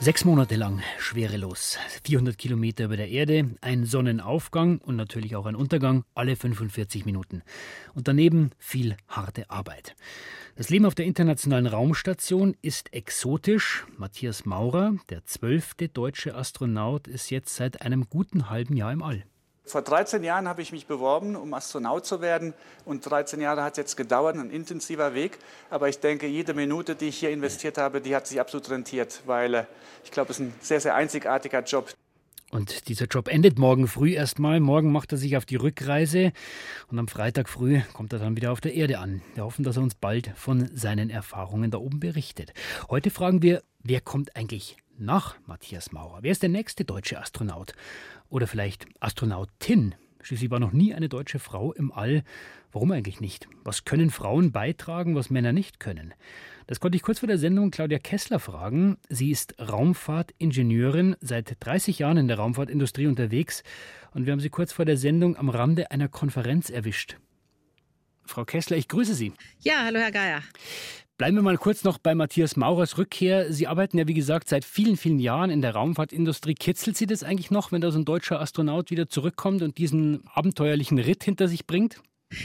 Sechs Monate lang schwerelos, 400 Kilometer über der Erde, ein Sonnenaufgang und natürlich auch ein Untergang alle 45 Minuten. Und daneben viel harte Arbeit. Das Leben auf der internationalen Raumstation ist exotisch. Matthias Maurer, der zwölfte deutsche Astronaut, ist jetzt seit einem guten halben Jahr im All. Vor 13 Jahren habe ich mich beworben, um Astronaut zu werden. Und 13 Jahre hat es jetzt gedauert, ein intensiver Weg. Aber ich denke, jede Minute, die ich hier investiert habe, die hat sich absolut rentiert, weil äh, ich glaube, es ist ein sehr, sehr einzigartiger Job. Und dieser Job endet morgen früh erstmal. Morgen macht er sich auf die Rückreise und am Freitag früh kommt er dann wieder auf der Erde an. Wir hoffen, dass er uns bald von seinen Erfahrungen da oben berichtet. Heute fragen wir, wer kommt eigentlich nach Matthias Maurer? Wer ist der nächste deutsche Astronaut? Oder vielleicht Astronautin? Schließlich war noch nie eine deutsche Frau im All. Warum eigentlich nicht? Was können Frauen beitragen, was Männer nicht können? Das konnte ich kurz vor der Sendung Claudia Kessler fragen. Sie ist Raumfahrtingenieurin, seit 30 Jahren in der Raumfahrtindustrie unterwegs und wir haben sie kurz vor der Sendung am Rande einer Konferenz erwischt. Frau Kessler, ich grüße Sie. Ja, hallo Herr Geier. Bleiben wir mal kurz noch bei Matthias Maurers Rückkehr. Sie arbeiten ja, wie gesagt, seit vielen, vielen Jahren in der Raumfahrtindustrie. Kitzelt Sie das eigentlich noch, wenn da so ein deutscher Astronaut wieder zurückkommt und diesen abenteuerlichen Ritt hinter sich bringt?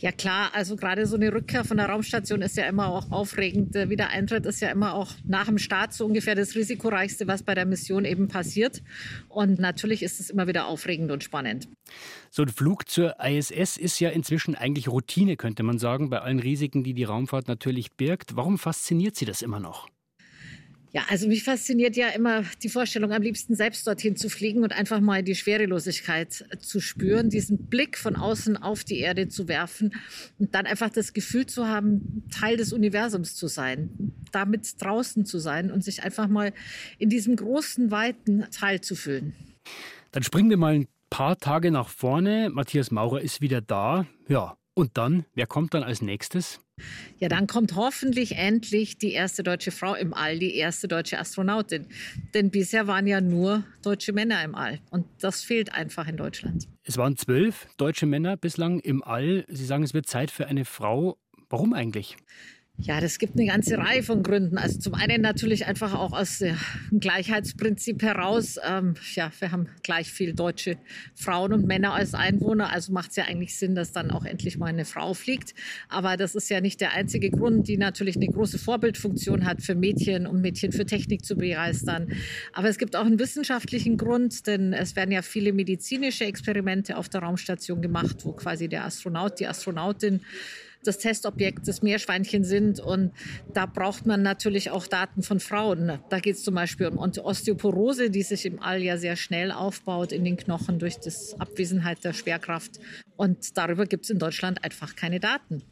Ja klar, also gerade so eine Rückkehr von der Raumstation ist ja immer auch aufregend. Der Wiedereintritt ist ja immer auch nach dem Start so ungefähr das risikoreichste, was bei der Mission eben passiert. Und natürlich ist es immer wieder aufregend und spannend. So ein Flug zur ISS ist ja inzwischen eigentlich Routine, könnte man sagen, bei allen Risiken, die die Raumfahrt natürlich birgt. Warum fasziniert Sie das immer noch? Ja, also mich fasziniert ja immer die Vorstellung, am liebsten selbst dorthin zu fliegen und einfach mal die Schwerelosigkeit zu spüren, diesen Blick von außen auf die Erde zu werfen und dann einfach das Gefühl zu haben, Teil des Universums zu sein, damit draußen zu sein und sich einfach mal in diesem großen, weiten Teil zu fühlen. Dann springen wir mal ein paar Tage nach vorne. Matthias Maurer ist wieder da. Ja, und dann, wer kommt dann als nächstes? Ja, dann kommt hoffentlich endlich die erste deutsche Frau im All, die erste deutsche Astronautin. Denn bisher waren ja nur deutsche Männer im All. Und das fehlt einfach in Deutschland. Es waren zwölf deutsche Männer bislang im All. Sie sagen, es wird Zeit für eine Frau. Warum eigentlich? Ja, das gibt eine ganze Reihe von Gründen. Also zum einen natürlich einfach auch aus dem Gleichheitsprinzip heraus. Ähm, ja, wir haben gleich viel deutsche Frauen und Männer als Einwohner, also macht es ja eigentlich Sinn, dass dann auch endlich mal eine Frau fliegt. Aber das ist ja nicht der einzige Grund, die natürlich eine große Vorbildfunktion hat für Mädchen, um Mädchen für Technik zu begeistern. Aber es gibt auch einen wissenschaftlichen Grund, denn es werden ja viele medizinische Experimente auf der Raumstation gemacht, wo quasi der Astronaut, die Astronautin das Testobjekt das Meerschweinchen sind. Und da braucht man natürlich auch Daten von Frauen. Da geht es zum Beispiel um Osteoporose, die sich im All ja sehr schnell aufbaut in den Knochen durch die Abwesenheit der Schwerkraft. Und darüber gibt es in Deutschland einfach keine Daten.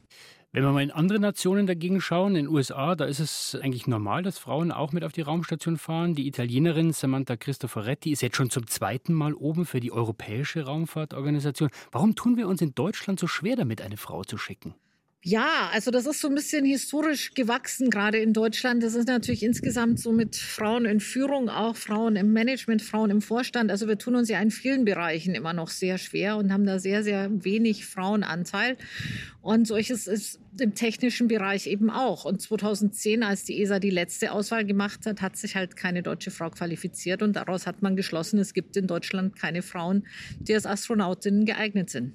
Wenn wir mal in andere Nationen dagegen schauen, in den USA, da ist es eigentlich normal, dass Frauen auch mit auf die Raumstation fahren. Die Italienerin Samantha Cristoforetti ist jetzt schon zum zweiten Mal oben für die Europäische Raumfahrtorganisation. Warum tun wir uns in Deutschland so schwer damit, eine Frau zu schicken? Ja, also das ist so ein bisschen historisch gewachsen, gerade in Deutschland. Das ist natürlich insgesamt so mit Frauen in Führung, auch Frauen im Management, Frauen im Vorstand. Also wir tun uns ja in vielen Bereichen immer noch sehr schwer und haben da sehr, sehr wenig Frauenanteil. Und solches ist im technischen Bereich eben auch. Und 2010, als die ESA die letzte Auswahl gemacht hat, hat sich halt keine deutsche Frau qualifiziert. Und daraus hat man geschlossen, es gibt in Deutschland keine Frauen, die als Astronautinnen geeignet sind.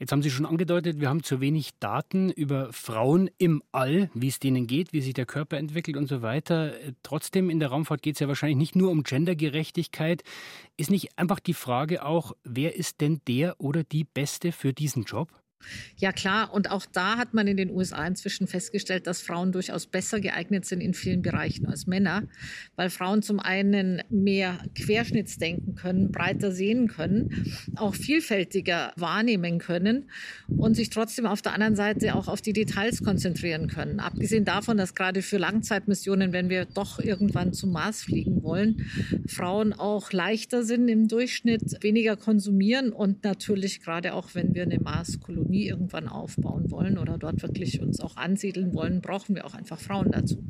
Jetzt haben Sie schon angedeutet, wir haben zu wenig Daten über Frauen im All, wie es denen geht, wie sich der Körper entwickelt und so weiter. Trotzdem in der Raumfahrt geht es ja wahrscheinlich nicht nur um Gendergerechtigkeit. Ist nicht einfach die Frage auch, wer ist denn der oder die Beste für diesen Job? Ja klar, und auch da hat man in den USA inzwischen festgestellt, dass Frauen durchaus besser geeignet sind in vielen Bereichen als Männer, weil Frauen zum einen mehr Querschnittsdenken können, breiter sehen können, auch vielfältiger wahrnehmen können und sich trotzdem auf der anderen Seite auch auf die Details konzentrieren können. Abgesehen davon, dass gerade für Langzeitmissionen, wenn wir doch irgendwann zum Mars fliegen wollen, Frauen auch leichter sind im Durchschnitt, weniger konsumieren und natürlich gerade auch, wenn wir eine Marskolonie Kolonie irgendwann aufbauen wollen oder dort wirklich uns auch ansiedeln wollen, brauchen wir auch einfach Frauen dazu.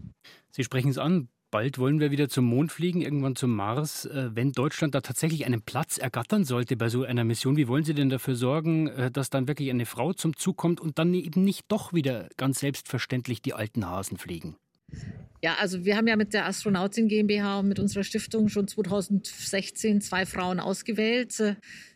Sie sprechen es an, bald wollen wir wieder zum Mond fliegen, irgendwann zum Mars. Äh, wenn Deutschland da tatsächlich einen Platz ergattern sollte bei so einer Mission, wie wollen Sie denn dafür sorgen, äh, dass dann wirklich eine Frau zum Zug kommt und dann eben nicht doch wieder ganz selbstverständlich die alten Hasen fliegen? Ja, also wir haben ja mit der Astronautin GmbH und mit unserer Stiftung schon 2016 zwei Frauen ausgewählt, äh,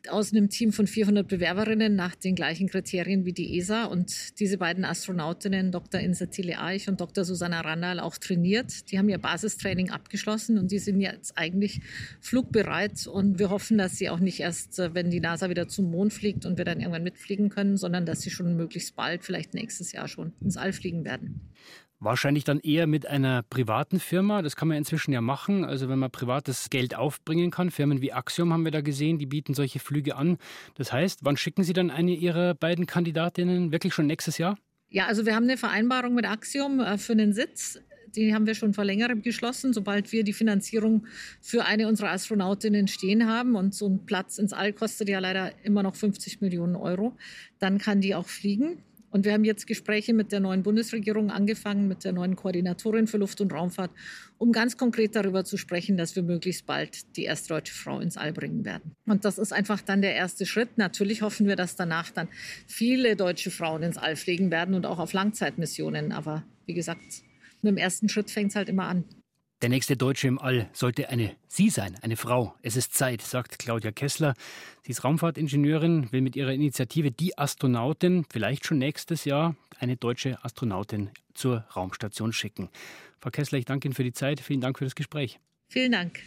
aus einem Team von 400 Bewerberinnen nach den gleichen Kriterien wie die ESA. Und diese beiden Astronautinnen, Dr. Insa Thiele Eich und Dr. Susanna Randall, auch trainiert. Die haben ihr Basistraining abgeschlossen und die sind jetzt eigentlich flugbereit. Und wir hoffen, dass sie auch nicht erst, äh, wenn die NASA wieder zum Mond fliegt und wir dann irgendwann mitfliegen können, sondern dass sie schon möglichst bald, vielleicht nächstes Jahr schon, ins All fliegen werden. Wahrscheinlich dann eher mit einer privaten Firma. Das kann man inzwischen ja machen. Also wenn man privates Geld aufbringen kann. Firmen wie Axiom haben wir da gesehen, die bieten solche Flüge an. Das heißt, wann schicken Sie dann eine Ihrer beiden Kandidatinnen? Wirklich schon nächstes Jahr? Ja, also wir haben eine Vereinbarung mit Axiom äh, für einen Sitz. Die haben wir schon vor längerem geschlossen, sobald wir die Finanzierung für eine unserer Astronautinnen stehen haben. Und so ein Platz ins All kostet ja leider immer noch 50 Millionen Euro. Dann kann die auch fliegen. Und wir haben jetzt Gespräche mit der neuen Bundesregierung angefangen, mit der neuen Koordinatorin für Luft- und Raumfahrt, um ganz konkret darüber zu sprechen, dass wir möglichst bald die erste deutsche Frau ins All bringen werden. Und das ist einfach dann der erste Schritt. Natürlich hoffen wir, dass danach dann viele deutsche Frauen ins All fliegen werden und auch auf Langzeitmissionen. Aber wie gesagt, mit dem ersten Schritt fängt es halt immer an. Der nächste Deutsche im All sollte eine Sie sein, eine Frau. Es ist Zeit, sagt Claudia Kessler. Sie ist Raumfahrtingenieurin, will mit ihrer Initiative die Astronautin vielleicht schon nächstes Jahr eine deutsche Astronautin zur Raumstation schicken. Frau Kessler, ich danke Ihnen für die Zeit. Vielen Dank für das Gespräch. Vielen Dank.